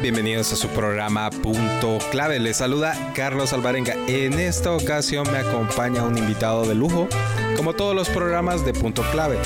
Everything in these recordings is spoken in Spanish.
Bienvenidos a su programa Punto Clave. Les saluda Carlos Alvarenga. En esta ocasión me acompaña un invitado de lujo, como todos los programas de Punto Clave.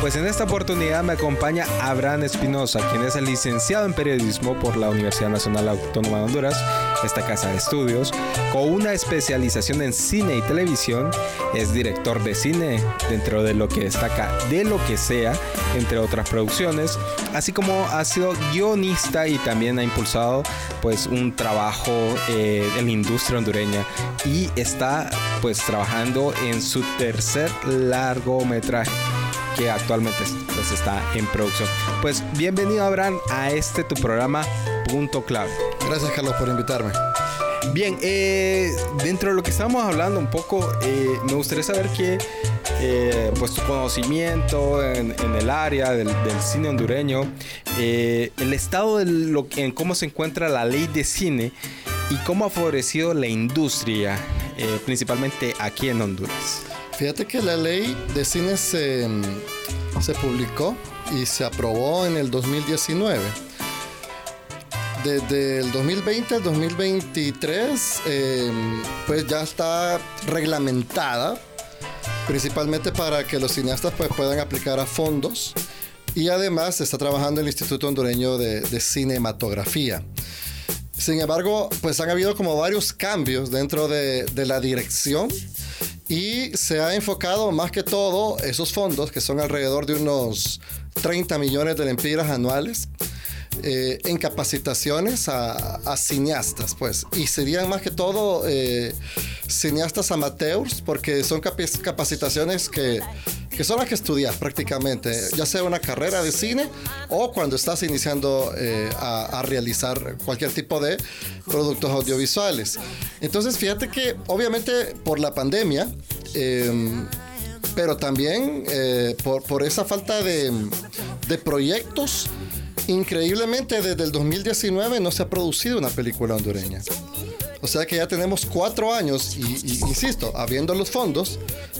Pues en esta oportunidad me acompaña Abraham Espinosa, quien es el licenciado en periodismo por la Universidad Nacional Autónoma de Honduras, esta casa de estudios, con una especialización en cine y televisión. Es director de cine dentro de lo que destaca de lo que sea, entre otras producciones, así como ha sido guionista y también ha impulsado pues un trabajo eh, en la industria hondureña y está pues trabajando en su tercer largometraje que actualmente pues, está en producción. Pues bienvenido Abraham a este tu programa Punto Clave. Gracias Carlos por invitarme. Bien, eh, dentro de lo que estamos hablando un poco, eh, me gustaría saber que eh, pues tu conocimiento en, en el área del, del cine hondureño, el estado de lo, en cómo se encuentra la ley de cine y cómo ha favorecido la industria, principalmente aquí en Honduras. Fíjate que la ley de cine se, se publicó y se aprobó en el 2019. Desde el 2020 al 2023, eh, pues ya está reglamentada, principalmente para que los cineastas pues, puedan aplicar a fondos. Y además está trabajando el Instituto Hondureño de, Cinematografía. Sin embargo, pues han habido como varios cambios dentro de, de la dirección y se ha enfocado más que todo esos fondos, que son alrededor de unos 30 millones de lempiras anuales, eh, en capacitaciones a, cineastas, pues. Y serían más que todo eh, cineastas amateurs, porque son capacitaciones que, que son las que estudias prácticamente, ya sea una carrera de cine o cuando estás iniciando eh, a, realizar cualquier tipo de productos audiovisuales. Entonces, fíjate que obviamente por la pandemia, eh, pero también eh, por, por, esa falta de, de proyectos, increíblemente desde el 2019 no se ha producido una película hondureña. O sea que ya tenemos cuatro años, y, y insisto, habiendo los fondos,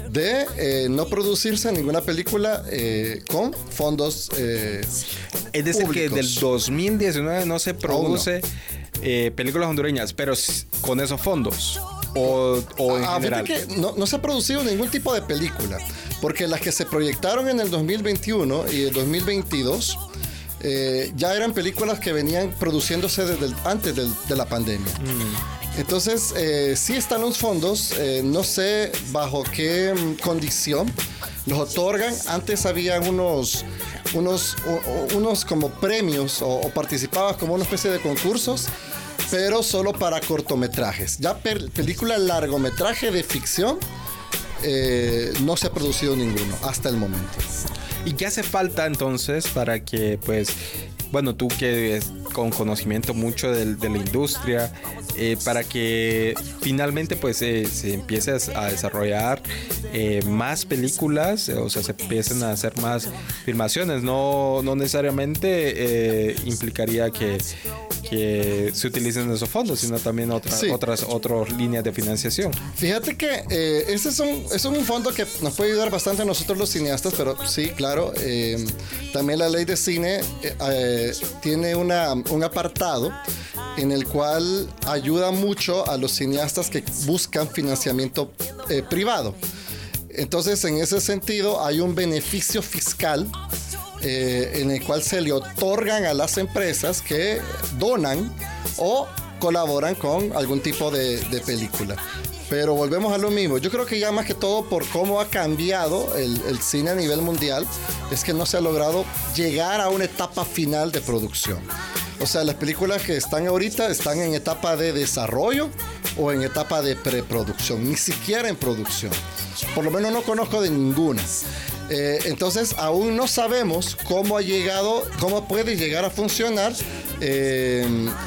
de eh, no producirse ninguna película eh, con fondos. Eh, es decir, públicos. que del 2019 no se produce no. películas hondureñas, pero con esos fondos. O, o en a, general. Que no, no, se ha producido ningún tipo de película, porque las que se proyectaron en el 2021 y el 2022 eh, ya eran películas que venían produciéndose desde el, antes del, de la pandemia. Mm. Entonces, eh, sí están los fondos, eh, no sé bajo qué condición los otorgan. Antes había unos, unos, unos como premios o, o participabas como una especie de concursos pero solo para cortometrajes. Ya per, película largometraje de ficción eh, no se ha producido ninguno hasta el momento. ¿Y qué hace falta entonces para que, pues, bueno, tú que con conocimiento mucho de, de la industria, eh, para que finalmente pues eh, se empiece a desarrollar eh, más películas, o sea, se empiecen a hacer más filmaciones, no, no necesariamente implicaría que, que, se utilicen esos fondos, sino también otras, sí. otras, otras líneas de financiación. Fíjate que eh, ese es un, es un fondo que nos puede ayudar bastante a nosotros los cineastas, pero sí, claro, eh, también la ley de cine tiene una, un apartado en el cual ayuda mucho a los cineastas que buscan financiamiento eh, privado. Entonces, en ese sentido, hay un beneficio fiscal eh, en el cual se le otorgan a las empresas que donan o colaboran con algún tipo de, película. Pero volvemos a lo mismo. Yo creo que ya más que todo por cómo ha cambiado el, el, cine a nivel mundial, es que no se ha logrado llegar a una etapa final de producción. O sea, las películas que están ahorita están en etapa de desarrollo o en etapa de preproducción, ni siquiera en producción. Por lo menos no conozco de ninguna. Eh, entonces, aún no sabemos cómo ha llegado, cómo puede llegar a funcionar eh,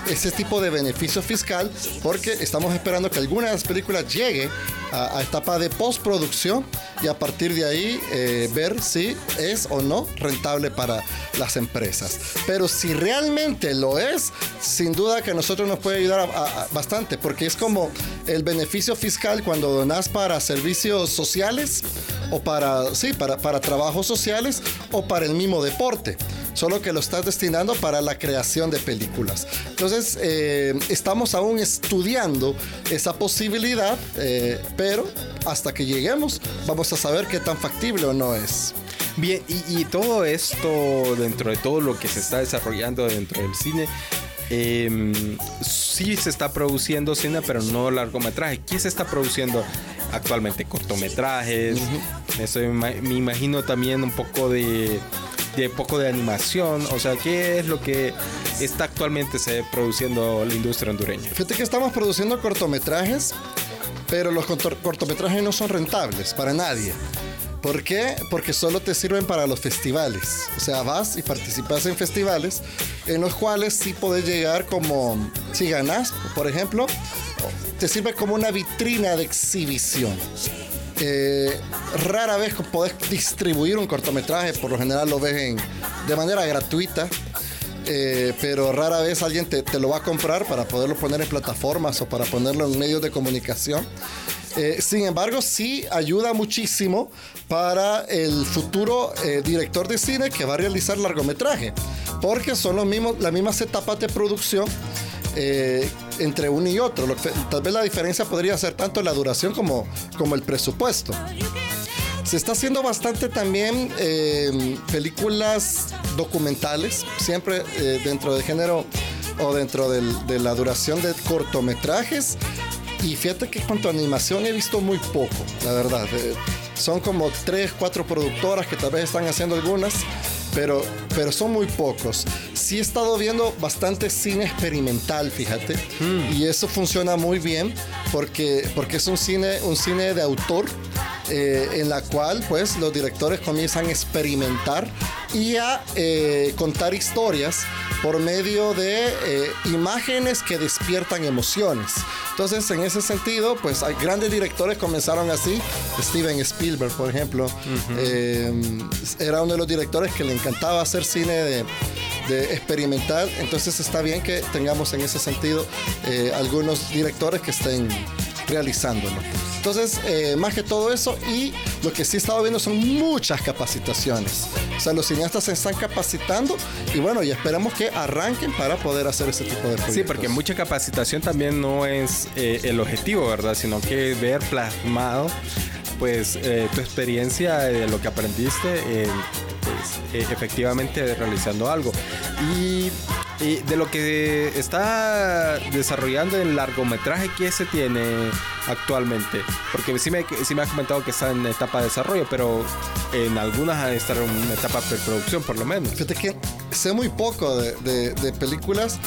ese tipo de beneficio fiscal porque estamos esperando que alguna de las películas llegue a, a etapa de postproducción y a partir de ahí eh, ver si es o no rentable para las empresas. Pero si realmente lo es, sin duda que a nosotros nos puede ayudar a- a- bastante porque es como el beneficio fiscal cuando donas para servicios sociales o para, sí, para, para trabajos sociales o para el mismo deporte solo que lo estás destinando para la creación de películas. Entonces, eh, estamos aún estudiando esa posibilidad, eh, pero hasta que lleguemos vamos a saber qué tan factible o no es. Bien, y, y todo esto, dentro de todo lo que se está desarrollando dentro del cine, eh, sí se está produciendo cine, pero no largometraje. ¿Qué se está produciendo actualmente? Cortometrajes. Eso me, me imagino también un poco de, de poco de animación. O sea, ¿qué es lo que está actualmente se produciendo la industria hondureña? Fíjate que estamos produciendo cortometrajes, pero los corto- cortometrajes no son rentables para nadie. ¿Por qué? Porque solo te sirven para los festivales. O sea, vas y participas en festivales en los cuales sí podés llegar como, si ganas, por ejemplo, te sirve como una vitrina de exhibición. Eh, rara vez podés distribuir un cortometraje, por lo general lo ves en- de manera gratuita. Eh, pero rara vez alguien te, te lo va a comprar para poderlo poner en plataformas o para ponerlo en medios de comunicación. Eh, sin embargo, sí ayuda muchísimo para el futuro director de cine que va a realizar largometraje, porque son los mismos, las mismas etapas de producción eh, entre uno y otro. Tal vez la diferencia podría ser tanto la duración como, como el presupuesto. Se está haciendo bastante también eh, películas documentales, siempre eh, dentro del género o dentro de la duración de cortometrajes. Y fíjate que cuanto a animación he visto muy poco, la verdad. Son como tres, cuatro productoras que tal vez están haciendo algunas, pero, pero son muy pocos. Sí he estado viendo bastante cine experimental, fíjate, y eso funciona muy bien porque, porque es un cine, un cine de autor eh, en la cual pues los directores comienzan a experimentar y a eh, contar historias por medio de eh, imágenes que despiertan emociones. Entonces, en ese sentido, pues hay grandes directores comenzaron así. Steven Spielberg, por ejemplo, eh, era uno de los directores que le encantaba hacer cine de, de experimental. Entonces, está bien que tengamos en ese sentido eh, algunos directores que estén realizándolo. Entonces, eh, más que todo eso, y lo que sí he estado viendo son muchas capacitaciones. O sea, los cineastas se están capacitando y bueno, y esperamos que arranquen para poder hacer ese tipo de proyectos. Sí, porque mucha capacitación también no es eh, el objetivo, ¿verdad? Sino que ver plasmado, pues, eh, tu experiencia de lo que aprendiste, pues, efectivamente realizando algo. Y, y de lo que está desarrollando el largometraje, ¿qué se tiene actualmente? Porque sí me, sí me ha comentado que está en etapa de desarrollo, pero en algunas han estar en etapa de preproducción, por lo menos. Fíjate que sé muy poco de, de- de películas,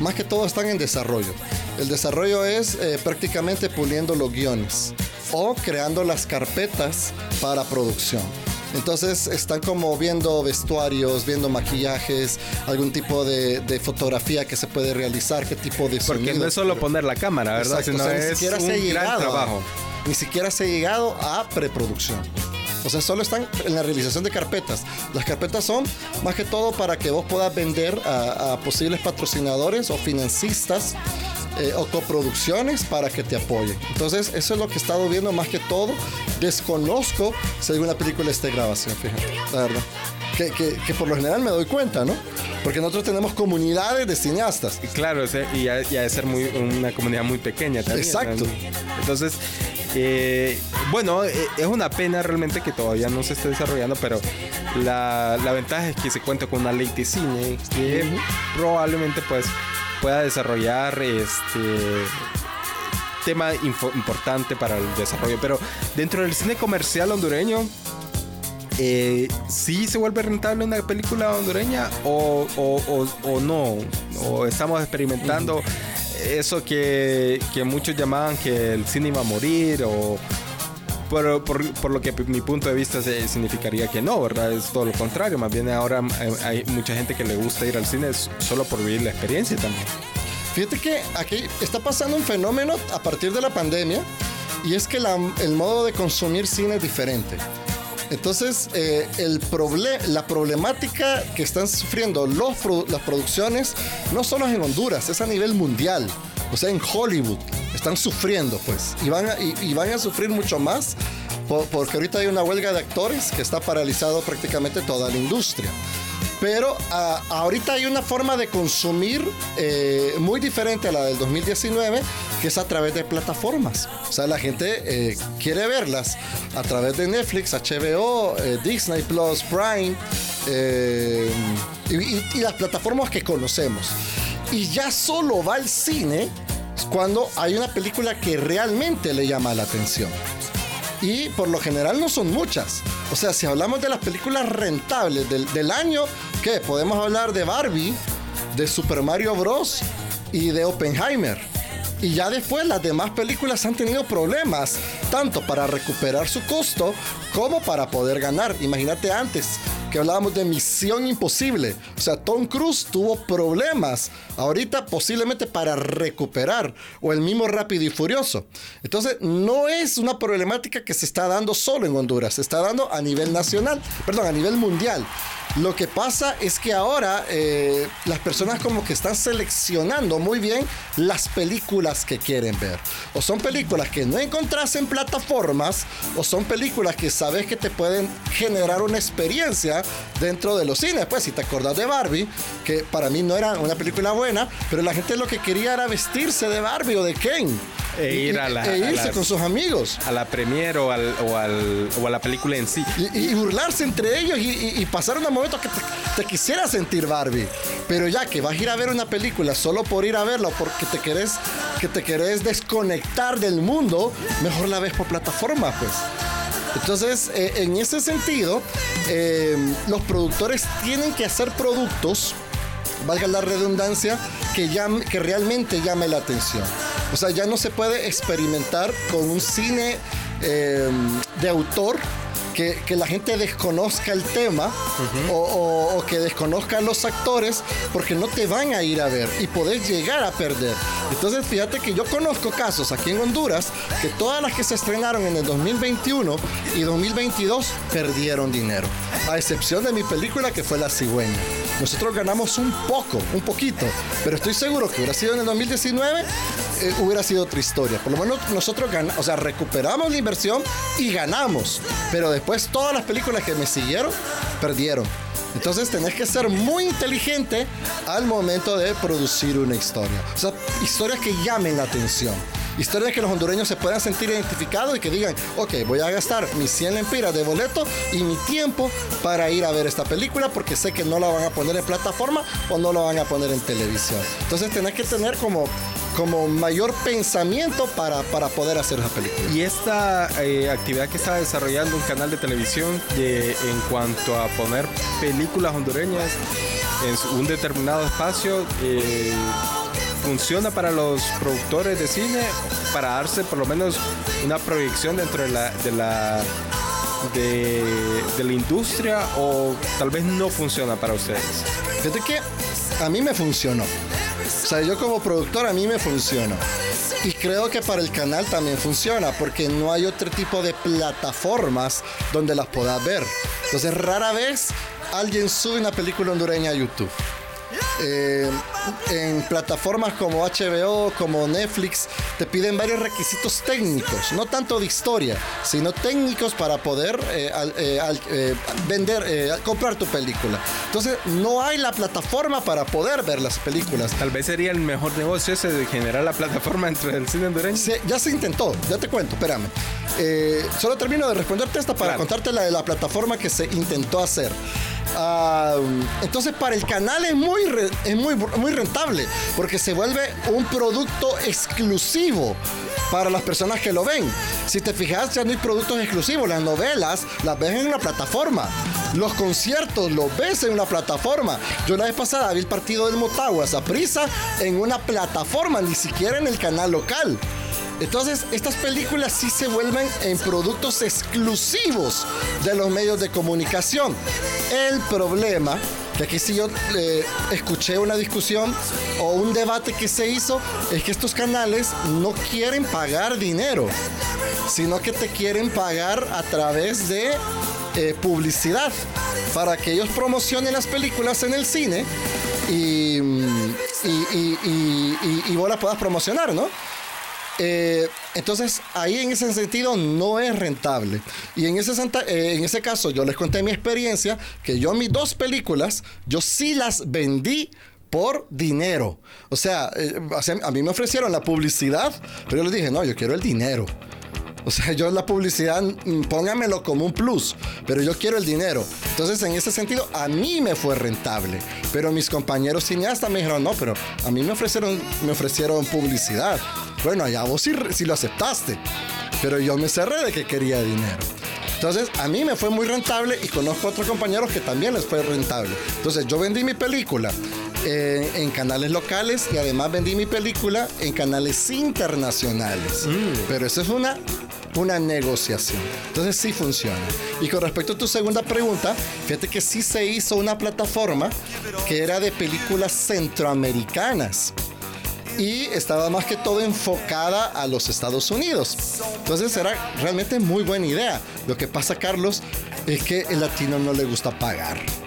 más que todo están en desarrollo. El desarrollo es eh, prácticamente puliendo los guiones o creando las carpetas para producción. Entonces están como viendo vestuarios, viendo maquillajes, algún tipo de, de fotografía que se puede realizar, qué tipo de Porque sonido. no es solo poner la cámara, ¿verdad? Exacto, Sino o sea, ni siquiera se ha gran llegado a- ni siquiera se ha llegado a preproducción. O sea, solo están en la realización de carpetas. Las carpetas son más que todo para que vos puedas vender a, a posibles patrocinadores o financistas eh, o coproducciones para que te apoyen. Entonces, eso es lo que he estado viendo más que todo. Desconozco si alguna película esté grabación, fíjate, la verdad. Que, que- que por lo general me doy cuenta, ¿no? Porque nosotros tenemos comunidades de cineastas. Claro, y ha, y ha de ser muy, una comunidad muy pequeña también. Exacto. ¿no? Entonces, eh, bueno, eh, es una pena realmente que todavía no se esté desarrollando, pero la, la ventaja es que se cuenta con una ley de cine que probablemente pues pueda desarrollar este tema importante para el desarrollo. Pero dentro del cine comercial hondureño, eh, ¿sí se vuelve rentable una película hondureña o, o- o- o no? ¿O estamos experimentando eso que, que muchos llamaban que el cine iba a morir? O, Por, por, por, lo que mi punto de vista significaría que no, ¿verdad? Es todo lo contrario. Más bien ahora eh, hay mucha gente que le gusta ir al cine solo por vivir la experiencia también. Fíjate que aquí está pasando un fenómeno a partir de la pandemia y es que el modo de consumir cine es diferente. Entonces, eh, el la problemática que están sufriendo los las producciones no solo es en Honduras, es a nivel mundial. O sea, en Hollywood están sufriendo, pues. Y van a, y, van a sufrir mucho más porque ahorita hay una huelga de actores que está paralizado prácticamente toda la industria. Pero ahorita hay una forma de consumir eh, muy diferente a la del 2019, que es a través de plataformas. O sea, la gente eh, quiere verlas a través de Netflix, HBO, eh, Disney Plus, Prime y las plataformas que conocemos. Y ya solo va al cine cuando hay una película que realmente le llama la atención y por lo general no son muchas. O sea, si hablamos de las películas rentables del, año, ¿qué? Podemos hablar de Barbie, de Super Mario Bros. y de Oppenheimer. Y ya después las demás películas han tenido problemas, tanto para recuperar su costo como para poder ganar. Imagínate antes, que hablábamos de Misión Imposible. O sea, Tom Cruise tuvo problemas ahorita posiblemente para recuperar. O el mismo Rápido y Furioso. Entonces, no es una problemática que se está dando solo en Honduras, se está dando a nivel nacional, perdón, a nivel mundial. Lo que pasa es que ahora eh, las personas como que están seleccionando muy bien las películas que quieren ver. O son películas que no encontrás en plataformas, o son películas que sabes que te pueden generar una experiencia dentro de los cines. Pues si te acordás de Barbie, que para mí no era una película buena, pero la gente lo que quería era vestirse de Barbie o de Ken. E, ir a la, e irse con sus amigos. A la premiere o, al, o, al, o a la película en sí. Y, burlarse entre ellos y, pasar un momento que te, quisiera sentir Barbie. Pero ya que vas a ir a ver una película solo por ir a verla o porque te querés, que te querés desconectar del mundo, mejor la ves por plataforma, pues. Entonces, eh, en ese sentido, eh, los productores tienen que hacer productos valga la redundancia, que, que realmente llame la atención. O sea, ya no se puede experimentar con un cine eh, de autor que, la gente desconozca el tema o, que desconozca a los actores porque no te van a ir a ver y podés llegar a perder. Entonces fíjate que yo conozco casos aquí en Honduras que todas las que se estrenaron en el 2021 y 2022 perdieron dinero. A excepción de mi película que fue La Cigüeña. Nosotros ganamos un poco, un poquito, pero estoy seguro que hubiera sido en el 2019, eh, hubiera sido otra historia. Por lo menos nosotros o sea, recuperamos la inversión y ganamos. Pero después todas las películas que me siguieron perdieron. Entonces tenés que ser muy inteligente al momento de producir una historia. O sea, historias que llamen la atención. Historias que los hondureños se puedan sentir identificados y que digan, ok, voy a gastar mis 100 lempiras de boleto y mi tiempo para ir a ver esta película porque sé que no la van a poner en plataforma o no la van a poner en televisión. Entonces tenés que tener como como mayor pensamiento para, para poder hacer esa película. Y esta eh, actividad que está desarrollando un canal de televisión en cuanto a poner películas hondureñas en un determinado espacio, eh, funciona para los productores de cine para darse por lo menos una proyección dentro de la, de la de, de, la industria o tal vez no funciona para ustedes? Fíjate que a mí me funcionó. O sea, yo como productor a mí me funcionó. Y creo que para el canal también funciona, porque no hay otro tipo de plataformas donde las puedas ver. Entonces, rara vez alguien sube una película hondureña a YouTube. Eh, en plataformas como HBO, como Netflix, te piden varios requisitos técnicos, no tanto de historia, sino técnicos para poder eh, eh, vender, comprar tu película. Entonces, no hay la plataforma para poder ver las películas. Tal vez sería el mejor negocio ese de generar la plataforma entre el cine hondureño. ya se intentó, ya te cuento, espérame. solo termino de responderte esta para contarte la de la plataforma que se intentó hacer. Ah, entonces para el canal es muy, es muy, muy rentable porque se vuelve un producto exclusivo para las personas que lo ven. Si te fijas, ya no hay productos exclusivos. Las novelas las ves en una plataforma. Los conciertos los ves en una plataforma. Yo la vez pasada vi el partido del Motagua, esa prisa, en una plataforma, ni siquiera en el canal local. Entonces, estas películas sí se vuelven en productos exclusivos de los medios de comunicación. El problema, que aquí sí yo eh, escuché una discusión o un debate que se hizo, es que estos canales no quieren pagar dinero, sino que te quieren pagar a través de eh, publicidad para que ellos promocionen las películas en el cine y, y, y vos las puedas promocionar, ¿no? Eh, entonces, ahí en ese sentido no es rentable. Y en ese, eh, en ese caso, yo les conté mi experiencia, que yo mis dos películas, yo sí las vendí por dinero. O sea, eh, a mí me ofrecieron la publicidad, pero yo les dije, no, yo quiero el dinero. O sea, yo la publicidad, mm, póngamelo como un plus, pero yo quiero el dinero. Entonces, en ese sentido, a mí me fue rentable. Pero mis compañeros cineastas me dijeron, no, pero a mí me ofrecieron, me ofrecieron publicidad. Bueno, allá vos sí, lo aceptaste. Pero yo me cerré de que quería dinero. Entonces, a mí me fue muy rentable y conozco otros compañeros que también les fue rentable. Entonces, yo vendí mi película eh, en canales locales y además vendí mi película en canales internacionales. Mm. Pero eso es una una negociación. Entonces sí funciona. Y con respecto a tu segunda pregunta, fíjate que sí se hizo una plataforma que era de películas centroamericanas y estaba más que todo enfocada a los Estados Unidos. Entonces era realmente muy buena idea. Lo que pasa, Carlos, es que el latino no le gusta pagar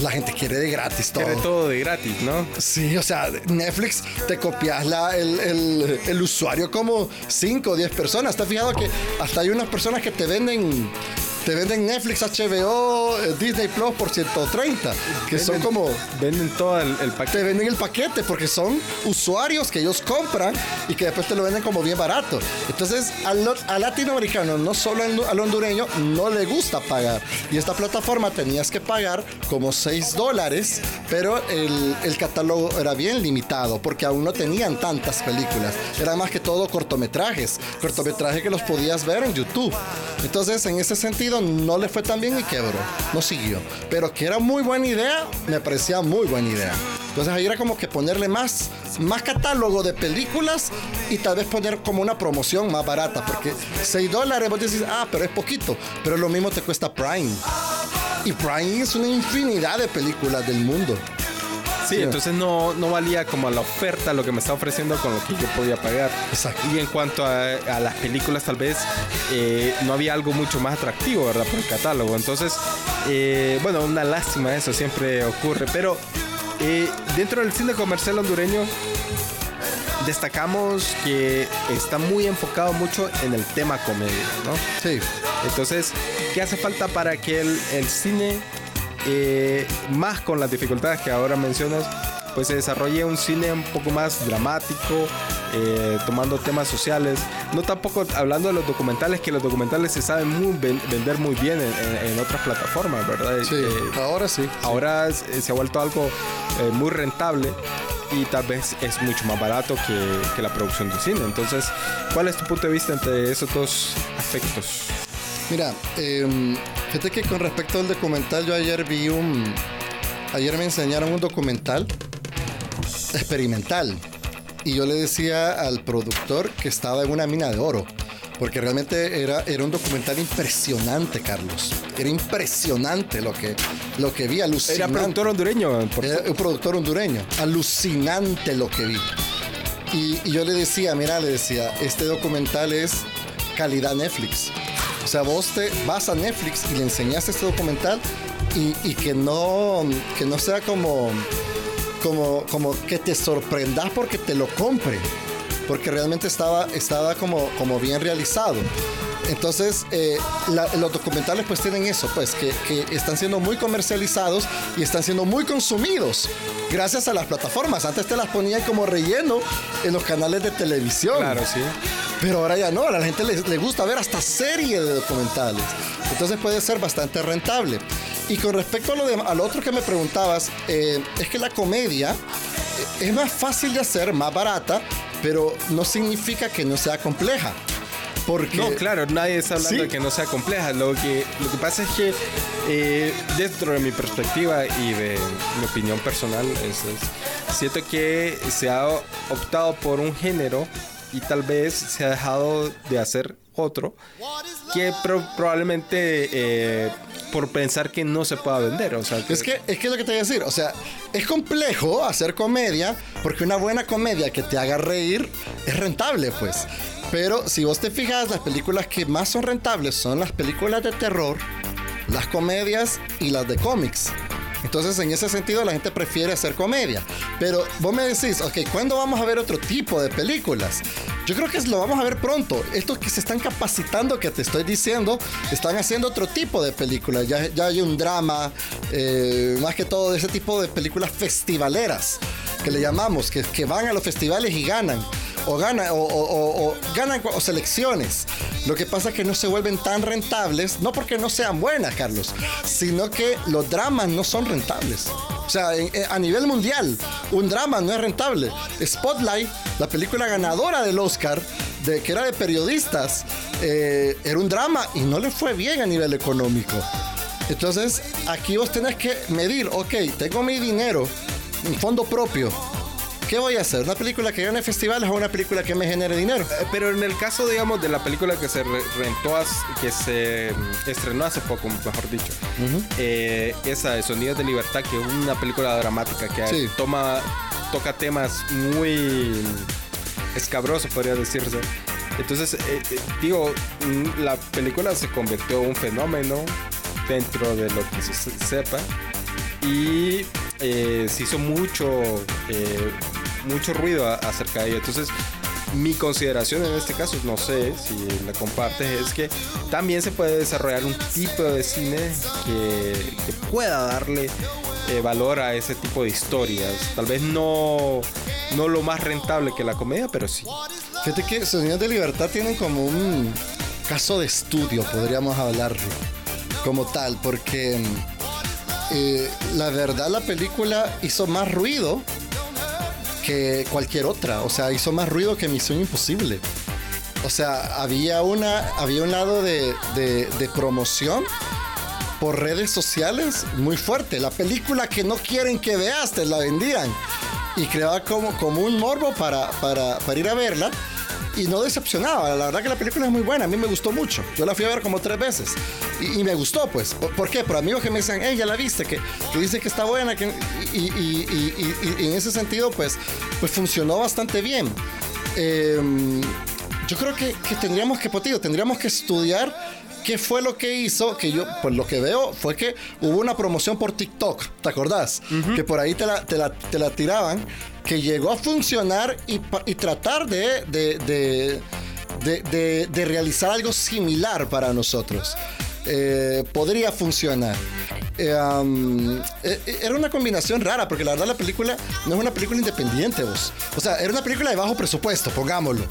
la gente quiere de gratis todo. Quiere todo de gratis, ¿no? Sí, o sea, Netflix te copias la, el, el, el usuario como 5 o 10 personas. ¿Estás fijado que hasta hay unas personas que te venden te venden Netflix, HBO, eh, Disney Plus por 130, que son como... Venden todo el, paquete. Te venden el paquete porque son usuarios que ellos compran y que después te lo venden como bien barato. Entonces, al, latinoamericano, no solo al, hondureño, no le gusta pagar. Y esta plataforma tenías que pagar como 6 dólares, pero el, el catálogo era bien limitado porque aún no tenían tantas películas. Era más que todo cortometrajes, cortometrajes que los podías ver en YouTube. Entonces, en ese sentido, no le fue tan bien y quebró, no siguió. Pero que era muy buena idea, me parecía muy buena idea. Entonces ahí era como que ponerle más, más catálogo de películas y tal vez poner como una promoción más barata, porque 6 dólares vos decís, ah, pero es poquito, pero lo mismo te cuesta Prime. Y Prime es una infinidad de películas del mundo. Sí, entonces no, no valía como la oferta lo que me estaba ofreciendo con lo que yo podía pagar. Exacto. Y en cuanto a, las películas, tal vez eh, no había algo mucho más atractivo, ¿verdad? Por el catálogo. Entonces, eh, bueno, una lástima eso siempre ocurre. Pero eh, dentro del cine comercial hondureño, destacamos que está muy enfocado mucho en el tema comedia, ¿no? Sí. Entonces, ¿qué hace falta para que el, el cine eh, más con las dificultades que ahora mencionas, pues se desarrolle un cine un poco más dramático, eh, tomando temas sociales. No tampoco hablando de los documentales, que los documentales se saben muy vender muy bien en, otras plataformas, ¿verdad? Sí, eh, ahora sí. Ahora se ha vuelto algo muy rentable y tal vez es mucho más barato que, que la producción de cine. Entonces, ¿cuál es tu punto de vista entre esos dos aspectos? Mira, eh, fíjate que con respecto al documental, yo ayer vi un. Ayer me enseñaron un documental experimental. Y yo le decía al productor que estaba en una mina de oro. Porque realmente era, era un documental impresionante, Carlos. Era impresionante lo que, lo que vi, alucinante. Era productor hondureño. Por... Era un productor hondureño. Alucinante lo que vi. Y, y yo le decía, mira, le decía, este documental es calidad Netflix. O sea, vos te vas a Netflix y le enseñaste este documental y, que, no, que no sea como, como, como que te sorprendas porque te lo compre. Porque realmente estaba, estaba como, como bien realizado. Entonces, eh, los documentales pues tienen eso, pues que, que, están siendo muy comercializados y están siendo muy consumidos gracias a las plataformas. Antes te las ponían como relleno en los canales de televisión. Claro, sí. Pero ahora ya no, a la gente le, gusta ver hasta serie de documentales. Entonces puede ser bastante rentable. Y con respecto a lo, de, otro que me preguntabas, eh, es que la comedia eh, es más fácil de hacer, más barata, pero no significa que no sea compleja. Porque... No, claro, nadie está hablando de que no sea compleja. Lo que, lo que pasa es que eh, dentro de mi perspectiva y de mi opinión personal, es, siento que se ha optado por un género y tal vez se ha dejado de hacer otro que probablemente eh, por pensar que no se pueda vender. O sea, Es, que, es que lo que te voy a decir. O sea, es complejo hacer comedia porque una buena comedia que te haga reír es rentable, pues. Pero si vos te fijas, las películas que más son rentables son las películas de terror, las comedias y las de cómics. Entonces, en ese sentido, la gente prefiere hacer comedia. Pero vos me decís, ok, ¿cuándo vamos a ver otro tipo de películas? Yo creo que lo vamos a ver pronto. Estos que se están capacitando, que te estoy diciendo, están haciendo otro tipo de películas. Ya, ya hay un drama, eh, más que todo de ese tipo de películas festivaleras, que le llamamos, que, que van a los festivales y ganan o ganan o, ganan o selecciones. Lo que pasa es que no se vuelven tan rentables, no porque no sean buenas, Carlos, sino que los dramas no son rentables. O sea, a nivel mundial, un drama no es rentable. Spotlight, la película ganadora del Oscar, de, que era de periodistas, eh, era un drama y no le fue bien a nivel económico. Entonces, aquí vos tenés que medir, ok, tengo mi dinero, un fondo propio, ¿Qué voy a hacer? ¿Una película que gane festivales o una película que me genere dinero? Eh, pero en el caso, digamos, de la película que se rentó, que se mm, estrenó hace poco, mejor dicho, eh, esa de Sonidos de Libertad, que es una película dramática que toma, toca temas muy escabrosos, podría decirse. Entonces, eh, digo, mm, la película se convirtió en un fenómeno dentro de lo que se sepa y se hizo mucho mucho ruido acerca de ello. Entonces, mi consideración en este caso, no sé si la compartes, es que también se puede desarrollar un tipo de cine que, pueda darle eh, valor a ese tipo de historias. Tal vez no, no lo más rentable que la comedia, pero sí. Fíjate que Sonidos de Libertad tienen como un caso de estudio, podríamos hablarlo como tal, porque eh, la verdad la película hizo más ruido que cualquier otra. O sea, hizo más ruido que Misión Imposible. O sea, había, una, había un lado de, de, promoción por redes sociales muy fuerte. La película que no quieren que veas, te la vendían. Y creaba como, como un morbo para, para, para ir a verla y no decepcionaba. La verdad que la película es muy buena, a mí me gustó mucho. Yo la fui a ver como tres veces y, me gustó, pues. ¿Por, qué? Por amigos que me dicen, hey, ya la viste, que, que dicen que está buena, que, y, en ese sentido, pues, pues funcionó bastante bien. Em, yo creo que, que tendríamos que, potillo, tendríamos que estudiar ¿Qué fue lo que hizo? Que yo, pues lo que veo fue que hubo una promoción por TikTok, ¿te acordás? Que por ahí te la, te la, te la tiraban que llegó a funcionar y, tratar de, de, realizar algo similar para nosotros. Eh, podría funcionar. Eh, eh, era una combinación rara, porque la verdad la película no es una película independiente, vos. O sea, era una película de bajo presupuesto, pongámoslo.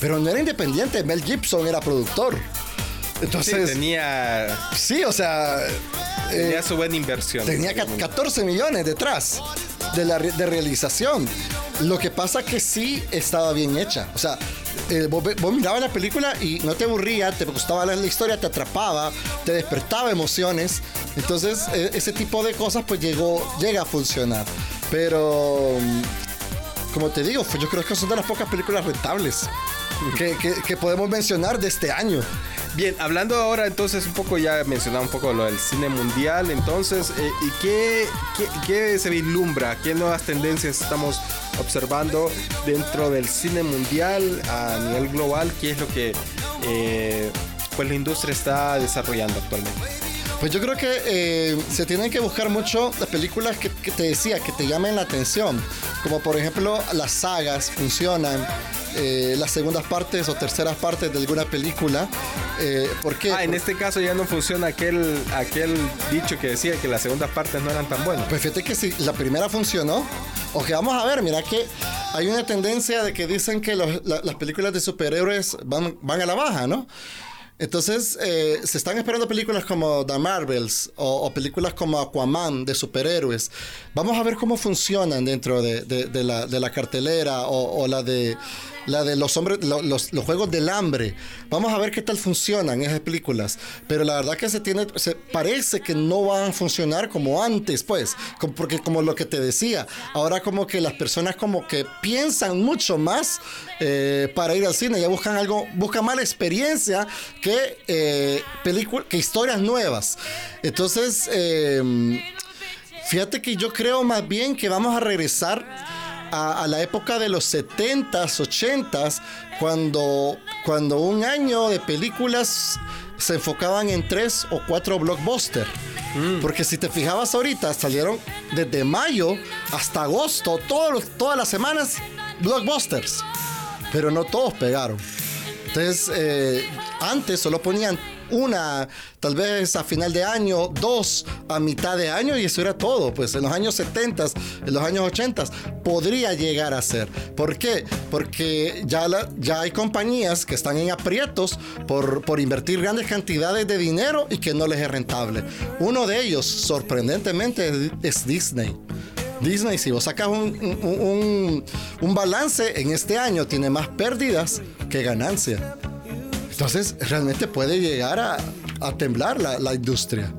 Pero no era independiente, Mel Gibson era productor. Entonces. tenía. Sí, o sea. Tenía su buena inversión. Tenía 14 millones detrás de, la, de realización. Lo que pasa que sí estaba bien hecha. O sea, eh, vos, mirabas la película y no te aburría, te gustaba la, la historia, te atrapaba, te despertaba emociones. Entonces, e, ese tipo de cosas pues llegó, llega a funcionar. Pero, como te digo, yo creo que son de las pocas películas rentables que, que podemos mencionar de este año. Bien, hablando ahora entonces un poco, ya mencionaba un poco lo del cine mundial, entonces, eh, ¿y qué, qué, se vislumbra? ¿Qué nuevas tendencias estamos observando dentro del cine mundial a nivel global? ¿Qué es lo que eh, pues la industria está desarrollando actualmente? Pues yo creo que eh, se tienen que buscar mucho las películas que, que, te decía, que te llamen la atención. Como por ejemplo las sagas funcionan. Eh, las segundas partes o terceras partes de alguna película. Eh, ¿Por qué? Ah, en este caso ya no funciona aquel, aquel dicho que decía que las segundas partes no eran tan buenas. Pues fíjate que si la primera funcionó, o que vamos a ver, mira que hay una tendencia de que dicen que las películas de superhéroes van, van a la baja, ¿no? Entonces, eh, se están esperando películas como The Marvels o, películas como Aquaman de superhéroes. Vamos a ver cómo funcionan dentro de, la, cartelera o, la de la de los hombres, lo- los, los juegos del hambre. Vamos a ver qué tal funcionan esas películas. Pero la verdad que se tiene, se parece que no van a funcionar como antes, pues, como- porque como lo que te decía, ahora como que las personas como que piensan mucho más eh, para ir al cine, ya buscan algo, buscan más experiencia que eh, que historias nuevas. Entonces, eh, Fíjate que yo creo más bien que vamos a regresar a, a la época de los 70s, 80s, cuando, cuando un año de películas se enfocaban en tres o cuatro blockbusters. Porque si te fijabas ahorita, salieron desde mayo hasta agosto, todos todas las semanas, blockbusters. Pero no todos pegaron. Entonces, eh, antes solo ponían una, tal vez a final de año, dos a mitad de año y eso era todo. Pues en los años 70, en los años 80 podría llegar a ser. ¿Por qué? Porque ya, la- ya hay compañías que están en aprietos por, por invertir grandes cantidades de dinero y que no les es rentable. Uno de ellos, sorprendentemente, es- Disney. Disney, si vos sacas un- un- un balance en este año, tiene más pérdidas que ganancias. Entonces, realmente puede llegar a, a temblar la, la industria.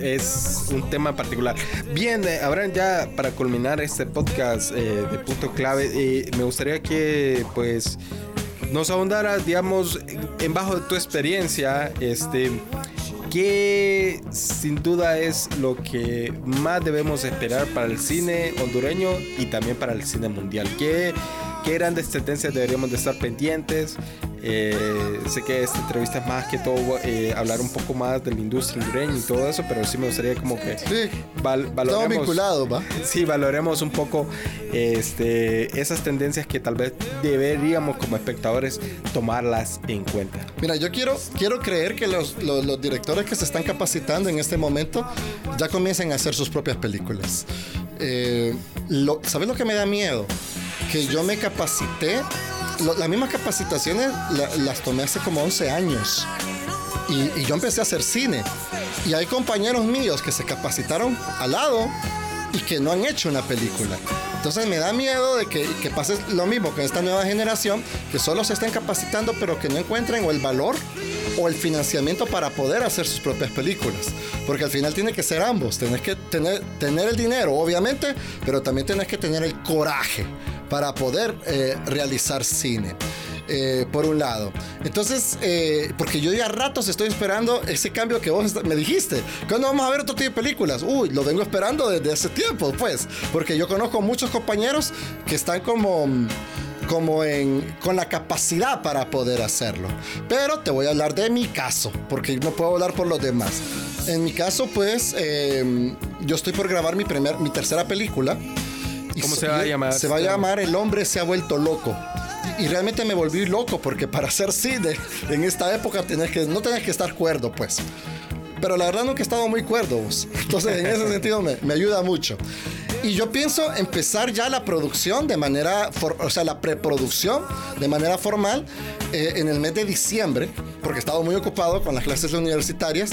Es un tema particular. Bien, eh, Abraham, ya para culminar este podcast eh, de punto clave, eh, me gustaría que pues nos ahondaras, digamos, en bajo de tu experiencia, este, ¿qué sin duda es lo que más debemos esperar para el cine hondureño y también para el cine mundial? ¿Qué, qué grandes tendencias deberíamos de estar pendientes? Eh, sé que esta entrevista es más que todo eh, hablar un poco más de la industria hondureña y todo eso, pero sí me gustaría como que Sí, val- valoremos, vinculados, ¿va? sí, valoremos un poco este, esas tendencias que tal vez deberíamos como espectadores tomarlas en cuenta. Mira, yo quiero, quiero creer que los, los- los directores que se están capacitando en este momento ya comiencen a hacer sus propias películas. Eh, lo- ¿Sabes lo que me da miedo? Que yo me capacité, lo- las mismas capacitaciones la- las tomé hace como 11 años. Y, y yo empecé a hacer cine. Y hay compañeros míos que se capacitaron al lado y que no han hecho una película. Entonces me da miedo de que, que pase lo mismo con esta nueva generación, que solo se estén capacitando pero que no encuentren o el valor o el financiamiento para poder hacer sus propias películas. Porque al final tiene que ser ambos. Tenés que tener, tener el dinero, obviamente, pero también tenés que tener el coraje para poder eh, realizar cine. eh, por un lado. Entonces, eh, porque yo ya ratos estoy esperando ese cambio que vos me dijiste. ¿Cuándo vamos a ver otro tipo de películas? Uy, lo vengo esperando desde hace tiempo, pues. Porque yo conozco muchos compañeros que están como como en, con la capacidad para poder hacerlo. Pero te voy a hablar de mi caso, porque no puedo hablar por los demás. En mi caso, pues, yo estoy por grabar mi, primer, mi tercera película. ¿Cómo se va a llamar? Se va a llamar El hombre se ha vuelto loco. Y, y realmente me volví loco porque para hacer cine en esta época tenés que, no tenés que estar cuerdo, pues. Pero la verdad nunca he estado muy cuerdo. vos. Entonces en ese sentido me, me ayuda mucho. Y yo pienso empezar ya la producción de manera, for- o sea, la preproducción de manera formal eh, en el mes de diciembre, porque he estado muy ocupado con las clases universitarias,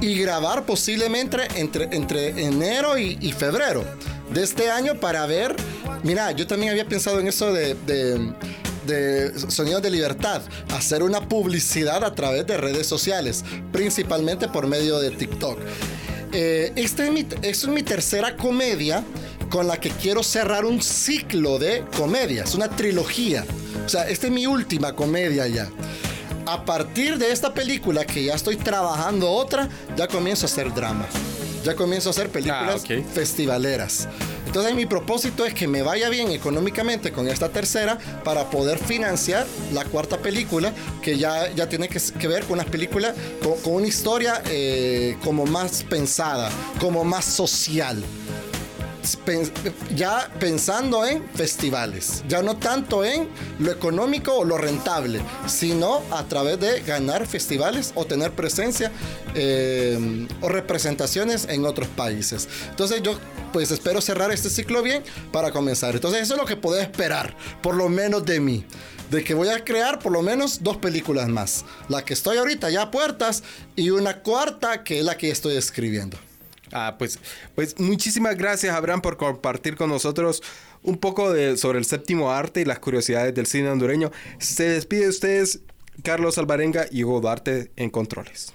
y grabar posiblemente entre, entre enero y, y febrero de este año para ver, mira, yo también había pensado en eso de, de de Sonidos de Libertad, hacer una publicidad a través de redes sociales, principalmente por medio de TikTok. Eh, esta es mi, esta es mi tercera comedia con la que quiero cerrar un ciclo de comedias, una trilogía. O sea, esta es mi última comedia ya. A partir de esta película, que ya estoy trabajando otra, ya comienzo a hacer drama. Ya comienzo a hacer películas Ah, ok. festivaleras. Entonces mi propósito es que me vaya bien económicamente con esta tercera para poder financiar la cuarta película que ya, ya tiene que, que ver con una película con, con una historia eh, como más pensada, como más social. Ya pensando en festivales, ya no tanto en lo económico o lo rentable, sino a través de ganar festivales o tener presencia eh, o representaciones en otros países. Entonces yo pues espero cerrar este ciclo bien para comenzar. Entonces eso es lo que puedo esperar, por lo menos de mí. De que voy a crear por lo menos dos películas más. La que estoy ahorita ya a puertas y una cuarta que es la que estoy escribiendo. Ah, pues, pues muchísimas gracias, Abraham, por compartir con nosotros un poco de, sobre el séptimo arte y las curiosidades del cine hondureño. Se despide ustedes, Carlos Alvarenga y Hugo Duarte en Controles.